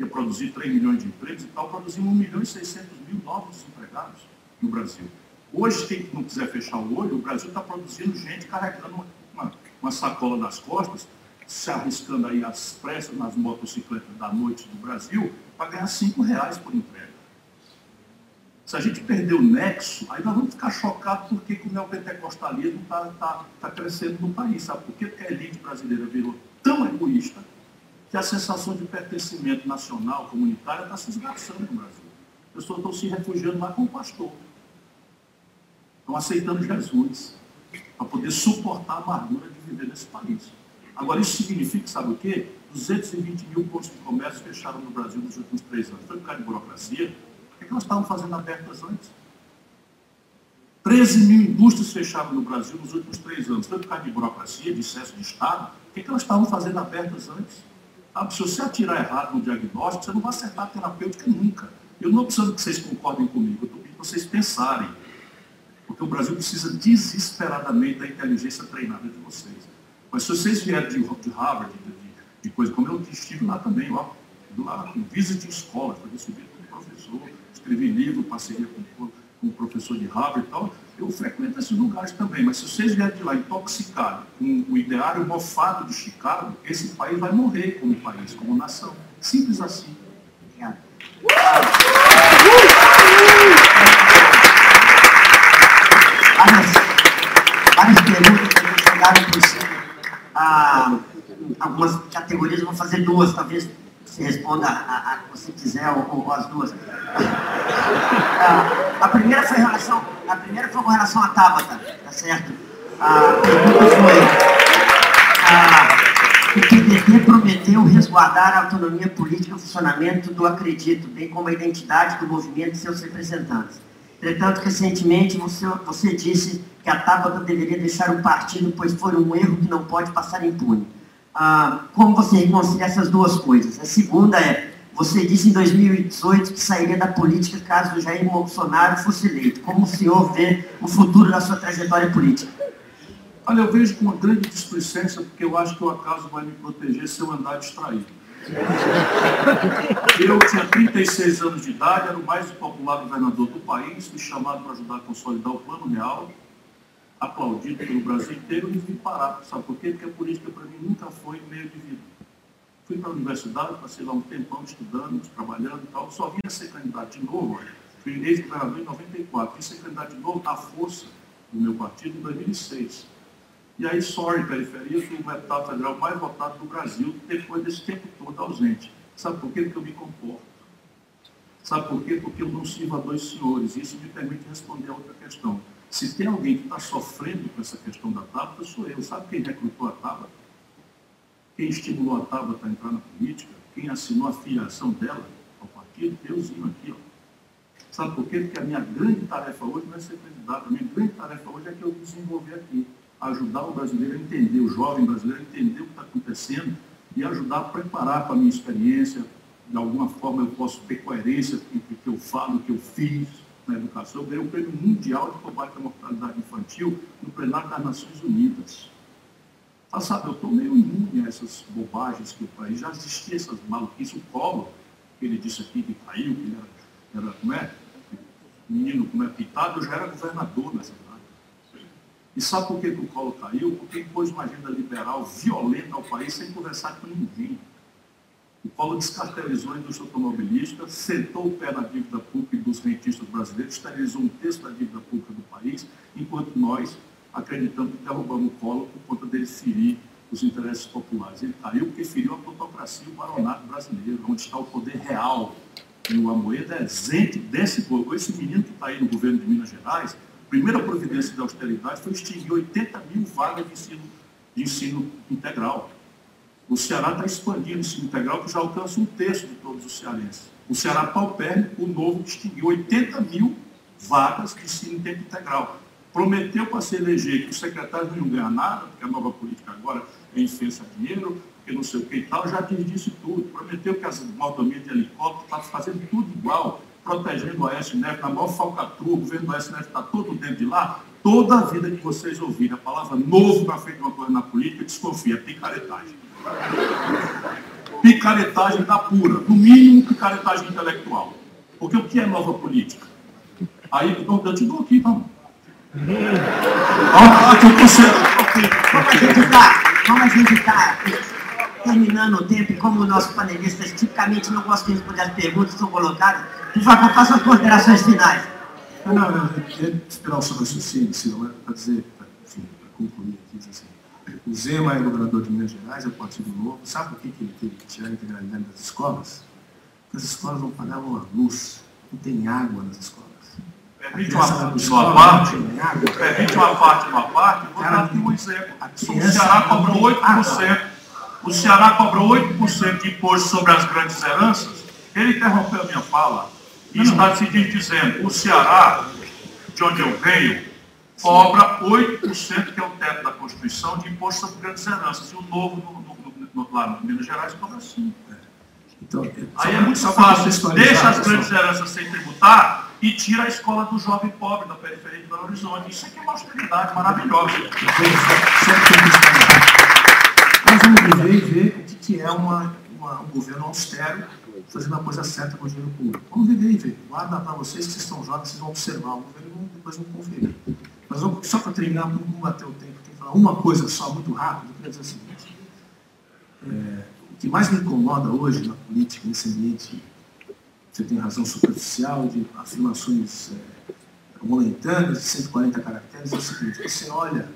Que ia produzir 3 milhões de empregos e tal, produzimos 1 milhão e 600 mil novos desempregados no Brasil. Hoje, quem não quiser fechar o olho, o Brasil está produzindo gente carregando uma, uma sacola nas costas, se arriscando aí às pressas nas motocicletas da noite do Brasil, para ganhar 5 reais por entrega. Se a gente perder o nexo, aí nós vamos ficar chocados porque o neopentecostalismo está tá, tá crescendo no país. Sabe por quê? Porque a elite brasileira virou tão egoísta que a sensação de pertencimento nacional, comunitário, está se esgarçando no Brasil. As pessoas estão se refugiando mais com o pastor. Estão aceitando Jesus para poder suportar a amargura de viver nesse país. Agora, isso significa, sabe o quê? 220 mil pontos de comércio fecharam no Brasil nos últimos três anos. Foi por causa de burocracia, o que nós estávamos fazendo abertas antes? 13 mil indústrias fecharam no Brasil nos últimos três anos. Tanto por causa de burocracia, de excesso de Estado. O que, elas estavam fazendo abertas antes? Sabe, se você atirar errado no diagnóstico, você não vai acertar a terapêutica nunca. Eu não preciso que vocês concordem comigo, eu estou pedindo vocês pensarem. Porque o Brasil precisa desesperadamente da inteligência treinada de vocês. Mas se vocês vierem de, Harvard, de, de, de coisa como eu estive lá também, ó, lá, com visit escola, foi recebido como professor, escrevi livro, parceria com, com o professor de Harvard e tal, eu frequento esses lugares também. Mas se vocês vierem de lá intoxicados com o ideário mofado de Chicago, esse país vai morrer como país, como nação. Simples assim. Obrigado. Várias, perguntas que chegaram por cima. Ah, algumas categorias, vou fazer duas, talvez você responda a, a que você quiser ou, ou as duas. Ah, a primeira foi em relação, a primeira foi com relação à Tabata, tá certo? A pergunta foi ah, o PDT prometeu resguardar a autonomia política e o funcionamento do Acredito, bem como a identidade do movimento e seus representantes. Entretanto, recentemente você, você disse que a Tabata deveria deixar o partido, pois foi um erro que não pode passar impune ah, como você reconcilia essas duas coisas. A segunda é, você disse em 2018 que sairia da política caso Jair Bolsonaro fosse eleito. Como o senhor vê o futuro da sua trajetória política? Olha, eu vejo com uma grande displicência, porque eu acho que o acaso vai me proteger se eu andar distraído. Eu tinha 36 anos de idade, era o mais popular governador do país, fui chamado para ajudar a consolidar o Plano Real, aplaudido pelo Brasil inteiro e vim parar. Sabe por quê? Porque a política para mim nunca foi meio de vida. Fui para a universidade, passei lá um tempão estudando, trabalhando e tal. Só vinha ser candidato de novo. Fui ex-governador em 94. Vim ser candidato de novo à força do meu partido em 2006. E aí, sorry, periferia, fui o deputado federal mais votado do Brasil depois desse tempo todo ausente. Sabe por quê? Porque eu me comporto. Sabe por quê? Porque eu não sirvo a dois senhores. Isso me permite responder a outra questão. Se tem alguém que está sofrendo com essa questão da Tabata, sou eu. Sabe quem recrutou a Tabata? Quem estimulou a Tabata a entrar na política? Quem assinou a filiação dela ao partido? Euzinho aqui, ó. Sabe por quê? Porque a minha grande tarefa hoje não é ser candidato. A minha grande tarefa hoje é que eu desenvolver aqui. Ajudar o brasileiro a entender, o jovem brasileiro a entender o que está acontecendo e ajudar a preparar para a minha experiência. De alguma forma eu posso ter coerência com o que eu falo, o que eu fiz, na educação, ganhou o prêmio mundial de combate à mortalidade infantil no plenário das Nações Unidas. Ah, sabe, eu estou meio imune a essas bobagens que o país já existia, essas maluquices, o colo, que ele disse aqui que caiu, que ele era, era como é? Menino, como é pitado, eu já era governador nessa cidade. E sabe por que, que o colo caiu? Porque impôs uma agenda liberal violenta ao país sem conversar com ninguém. O Paulo descaracterizou a indústria automobilística, sentou o pé na dívida pública dos rentistas brasileiros, esterilizou um terço da dívida pública do país, enquanto nós acreditamos que derrubamos o Collor por conta dele ferir os interesses populares. Ele caiu porque feriu a plutocracia e o baronato brasileiro, onde está o poder real. E o Amoedo é exente desse povo. Esse menino que está aí no governo de Minas Gerais, a primeira providência de austeridade foi extinguir 80 mil vagas de ensino, de ensino integral. O Ceará está expandindo o ensino integral, que já alcança um terço de todos os cearenses. O Ceará paupérrimo, o novo, extinguiu 80 mil vagas de ensino em tempo integral. Prometeu para se eleger que os secretários não iam ganhar nada, porque a nova política agora é influência dinheiro, porque não sei o que e tal, já tinha disse tudo. Prometeu que as maldomias de helicóptero estavam fazendo tudo igual, protegendo o Neves na maior falcatrua, o governo do Neves está todo dentro de lá, Toda a vida que vocês ouvirem a palavra novo para frente de uma coisa na política, desconfia, picaretagem. Picaretagem da pura, no mínimo picaretagem intelectual. Porque o que é nova política? Aí, então, eu te dou aqui, então. Olha que eu tô Como a gente está como a gente tá terminando o tempo, e como nossos panelistas tipicamente não gostam de responder as perguntas que são colocadas, por favor, faça as considerações finais. Não, não, não, eu queria esperar o seu raciocínio, senhor, para dizer, para concluir aqui, assim. O Zema é governador de Minas Gerais, é o Partido Novo. Sabe por que ele teve que tirar a integralidade das escolas? Porque as escolas não pagavam a luz, não tem água nas escolas. Permite uma, uma parte, permite uma parte, uma parte, vou dar aqui um exemplo. O Ceará cobra 8%, o Ceará cobra 8% de imposto sobre as grandes heranças. Ele interrompeu a minha fala e está se dizendo, o Ceará, de onde eu venho, cobra 8%, que é o teto da Constituição, de imposto sobre grandes heranças. E o novo, no, no, no, lá no Minas Gerais, cobra 5%. Então, Aí é muito fácil, deixa as grandes heranças sem tributar e tira a escola do jovem pobre da periferia de Belo Horizonte. Isso aqui é uma austeridade maravilhosa. Nós vamos viver e ver o que é uma, uma, um governo austero fazendo a coisa certa com o dinheiro público. Vamos viver e ver. Guarda para vocês que vocês estão jovens, vocês vão observar o governo e depois vão conferir. Mas vamos, só para terminar, não bater o tempo, tem que falar uma coisa só, muito rápido, eu queria dizer o seguinte. É, o que mais me incomoda hoje na política, nesse ambiente você tem razão superficial, de afirmações é, momentâneas, de 140 caracteres, é o seguinte, você olha,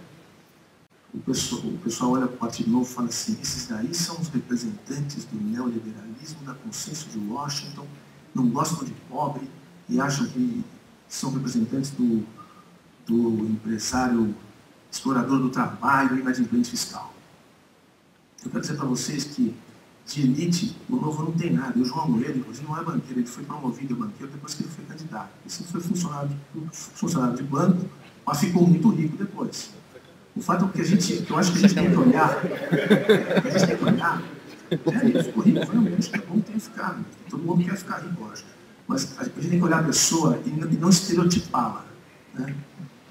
o pessoal, o pessoal olha para o Partido Novo e fala assim, esses daí são os representantes do neoliberalismo, da consciência de Washington, não gostam de pobre e acham que são representantes do, do empresário explorador do trabalho e inadimplente fiscal. Eu quero dizer para vocês que de elite, o Novo não tem nada. E o João Moreira, inclusive, não é banqueiro, ele foi promovido a banqueiro depois que ele foi candidato. Ele sempre foi funcionário de, funcionário de banco, mas ficou muito rico depois. O fato é que a gente, que eu acho que a gente tem que olhar, a gente tem que olhar, é, ele ficou rico, realmente, é bom ter ficado. Todo mundo quer ficar rico, acho. Mas a gente tem que olhar a pessoa e não estereotipá-la. Né?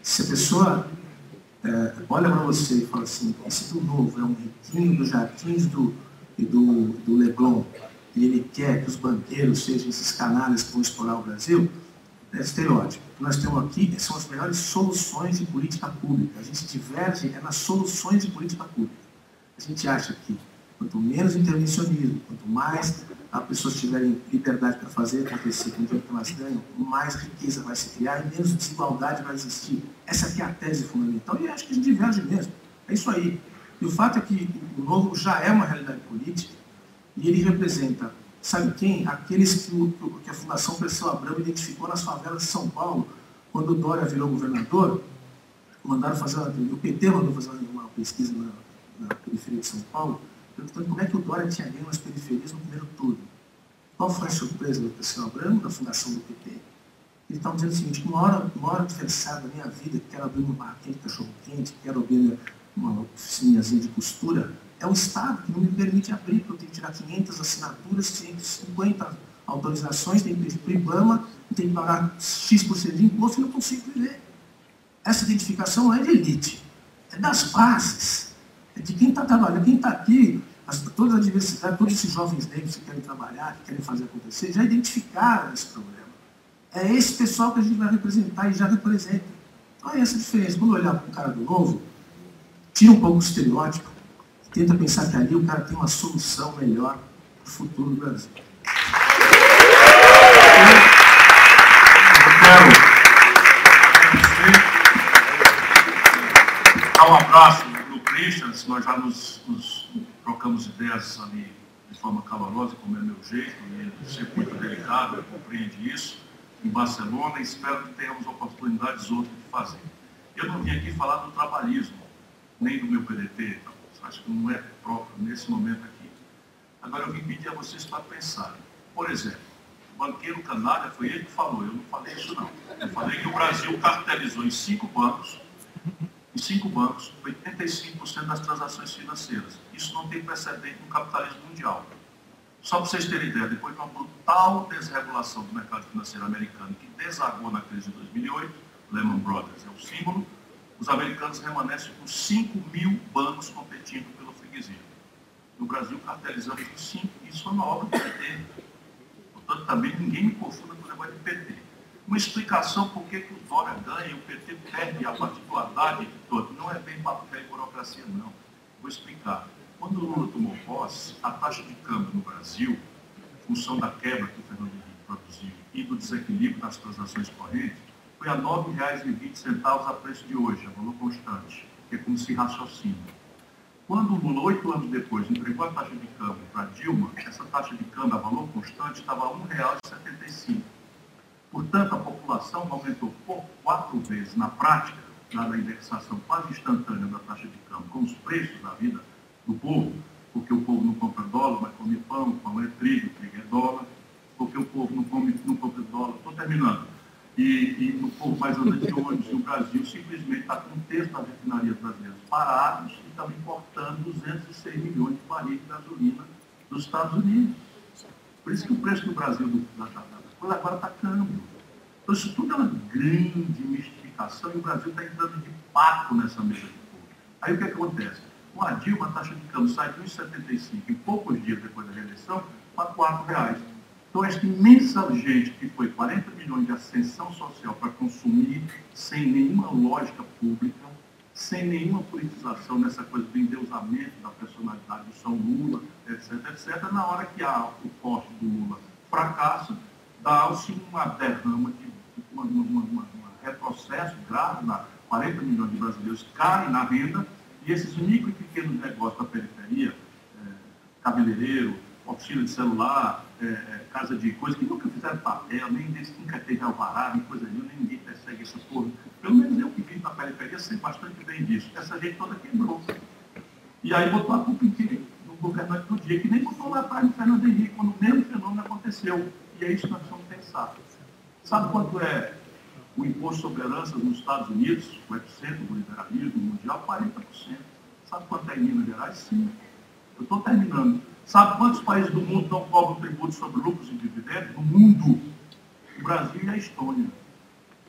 Se a pessoa é, olha para você e fala assim, esse do novo é um riquinho dos jardins do e do, do Leblon, e ele quer que os banqueiros sejam esses canalhas que vão explorar o Brasil, é estereótipo. O que nós temos aqui são as melhores soluções de política pública. A gente diverge é nas soluções de política pública. A gente acha que quanto menos intervencionismo, quanto mais as pessoas tiverem liberdade para fazer acontecer com o dinheiro que elas ganham, mais riqueza vai se criar e menos desigualdade vai existir. Essa aqui é a tese fundamental e acho que a gente diverge mesmo. É isso aí. E o fato é que o Novo já é uma realidade política e ele representa, sabe quem? Aqueles que, o, que a Fundação Perseu Abramo identificou nas favelas de São Paulo, quando o Dória virou governador, mandaram fazer o PT mandou fazer uma pesquisa na, na periferia de São Paulo, perguntando como é que o Dória tinha ganho nas periferias no primeiro turno. Qual foi a surpresa do Perseu Abramo, da fundação do PT? Ele estava dizendo o seguinte, uma hora, uma hora da minha vida, quero abrir um barraquinho de cachorro-quente, quero abrir uma oficinazinha de costura, é o Estado que não me permite abrir, porque eu tenho que tirar 500 assinaturas, 150 autorizações, tem que ir para o IBAMA, tem que pagar X% de imposto e não consigo viver. Essa identificação não é de elite, é das bases, é de quem está trabalhando, quem está aqui, as, toda a diversidade, todos esses jovens negros que querem trabalhar, que querem fazer acontecer, já identificaram esse problema. É esse pessoal que a gente vai representar e já representa. Então é essa a diferença. Quando olhar para o cara do novo, tira um pouco o estereótipo, tenta pensar que ali o cara tem uma solução melhor para o futuro do Brasil. Eu quero um Christians, nós já nos, nos trocamos ideias ali de forma calorosa, como é meu jeito, e sempre muito delicado, ele compreende isso, em Barcelona, e espero que tenhamos oportunidades outras de fazer. Eu não vim aqui falar do trabalhismo, nem do meu PDT, acho que não é próprio nesse momento aqui. Agora eu vim pedir a vocês para pensarem. Por exemplo, o banqueiro canalha foi ele que falou, eu não falei isso não. Eu falei que o Brasil cartelizou em cinco bancos, em cinco bancos, 85% das transações financeiras. Isso não tem precedente no capitalismo mundial. Só para vocês terem ideia, depois de uma brutal desregulação do mercado financeiro americano que desagou na crise de 2008, Lehman Brothers é o símbolo, os americanos remanescem com 5 mil bancos competindo pela freguesia. No Brasil, cartelizamos com 5, isso é uma obra do PT. Portanto, também ninguém me confunda com o negócio de PT. Uma explicação por que, que o Dória ganha e o PT perde a particularidade toda. Não é bem papel e burocracia, não. Vou explicar. Quando o Lula tomou posse, a taxa de câmbio no Brasil, em função da quebra que o Fernando Henrique produziu e do desequilíbrio das transações correntes, foi a R$ 9,20 a preço de hoje, a valor constante, que é como se raciocina. Quando o Lula, oito anos depois, entregou a taxa de câmbio para Dilma, essa taxa de câmbio a valor constante estava a R$ 1,75. Portanto, a população aumentou por quatro vezes na prática, dada a indexação quase instantânea da taxa de câmbio com os preços da vida do povo, porque o povo não compra dólar, mas come pão, pão é trigo, trigo é dólar, porque o povo não, come, não compra dólar. Estou terminando. E, e o povo mais anda de ônibus e o Brasil simplesmente está com um terço das refinarias brasileiras parados e está importando 206 milhões de barris de gasolina dos Estados Unidos. Por isso que o preço no Brasil do, da, da, coisa agora está câmbio. Então, isso tudo é uma grande mistificação e o Brasil está entrando de pato nessa mesa de fogo. Aí o que acontece? Com a Dilma, a taxa de câmbio sai de 1,75 em poucos dias depois da reeleição para R$ reais. Então, esta imensa gente que foi 40 milhões de ascensão social para consumir sem nenhuma lógica pública, sem nenhuma politização nessa coisa do endeusamento da personalidade do São Lula, etc., etc., na hora que há o poste do Lula fracassa, dá-se uma derrama, de, uma, uma, uma, um retrocesso grave, na 40 milhões de brasileiros caem na renda, e esses micro e pequenos negócios da periferia, é, cabeleireiro, oficina de celular, é, é, casa de coisa, que nunca fizeram papel, nem desse, nunca teve alvará, nem coisa nenhuma, nem ninguém persegue essa porra. Pelo menos eu que vim da periferia sei bastante bem disso. Essa gente toda quebrou. E aí botou a culpa em? No governante do dia, que nem botou lá atrás no Fernando Henrique, quando o mesmo fenômeno aconteceu. E é isso que nós precisamos pensar. Sabe quanto é o imposto sobre heranças nos Estados Unidos, o epicentro do liberalismo mundial? 40%. Sabe quanto é em Minas Gerais? Sim. Eu estou terminando. Sabe quantos países do mundo não cobram tributo sobre lucros e dividendos? No mundo. O Brasil e a Estônia.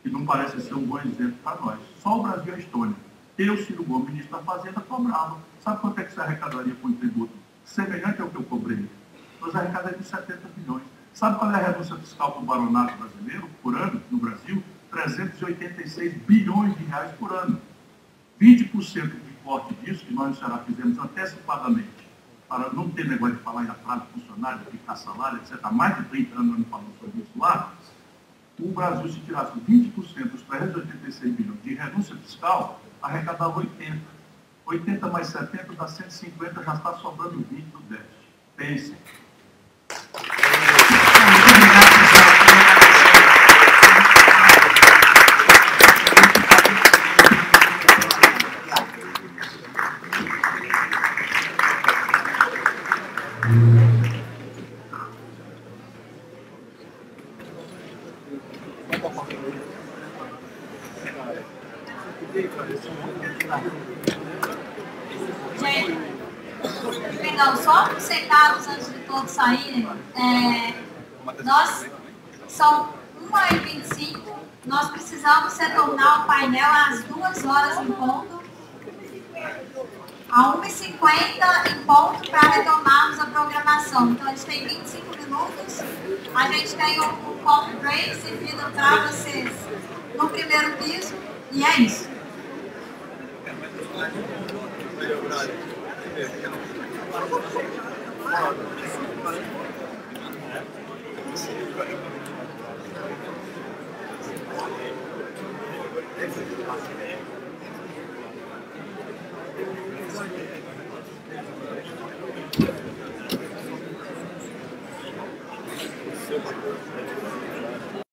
Que não parece ser um bom exemplo para nós. Só o Brasil e a Estônia. Eu, Ciro Gomes, ministro da Fazenda, cobrava. Sabe quanto é que você arrecadaria com um tributo? Semelhante ao que eu cobrei. Nós arrecadaríamos 70 bilhões. Sabe qual é a renúncia fiscal para o baronato brasileiro por ano no Brasil? 386 bilhões de reais por ano. 20% de corte disso, que nós no fizemos antecipadamente, para não ter negócio de falar em atraso funcionário, ficar salário, etc. Há mais de 30 anos nós falamos sobre isso lá. O Brasil, se tirasse 20% dos 386 bilhões de renúncia fiscal, arrecadava 80. 80 mais 70 dá 150, já está sobrando 20 do déficit. Pensem. saírem, é, nós, são 1h25, nós precisamos retornar ao painel às 2 horas em ponto, a 1h50 em ponto para retomarmos a programação. Então, a gente tem 25 minutos, tem um, coffee break servido para vocês no primeiro piso, e é isso.